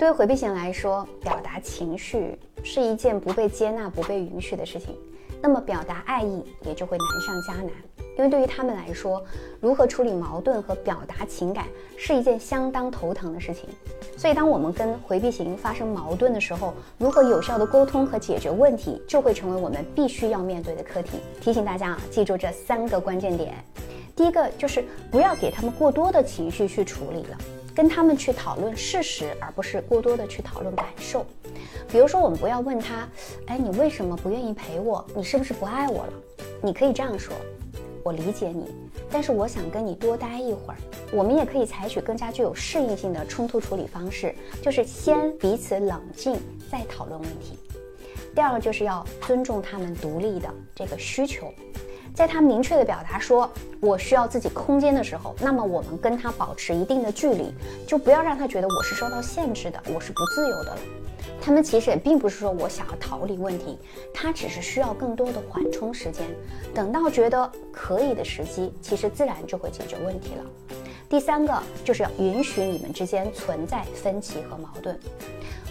对于回避型来说，表达情绪是一件不被接纳、不被允许的事情，那么表达爱意也就会难上加难。因为对于他们来说，如何处理矛盾和表达情感是一件相当头疼的事情。所以，当我们跟回避型发生矛盾的时候，如何有效的沟通和解决问题，就会成为我们必须要面对的课题。提醒大家啊，记住这三个关键点。第一个就是不要给他们过多的情绪去处理了，跟他们去讨论事实，而不是过多的去讨论感受。比如说，我们不要问他，哎，你为什么不愿意陪我？你是不是不爱我了？你可以这样说。我理解你，但是我想跟你多待一会儿。我们也可以采取更加具有适应性的冲突处理方式，就是先彼此冷静，再讨论问题。第二个就是要尊重他们独立的这个需求，在他明确的表达说我需要自己空间的时候，那么我们跟他保持一定的距离，就不要让他觉得我是受到限制的，我是不自由的了。他们其实也并不是说我想要逃离问题，他只是需要更多的缓冲时间，等到觉得可以的时机，其实自然就会解决问题了。第三个就是要允许你们之间存在分歧和矛盾。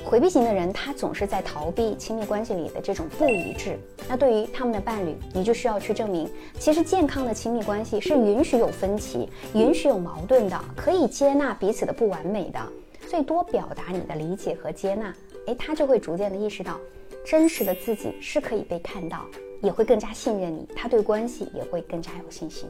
回避型的人，他总是在逃避亲密关系里的这种不一致。那对于他们的伴侣，你就需要去证明，其实健康的亲密关系是允许有分歧、允许有矛盾的，可以接纳彼此的不完美的。最多表达你的理解和接纳。哎，他就会逐渐的意识到，真实的自己是可以被看到，也会更加信任你，他对关系也会更加有信心。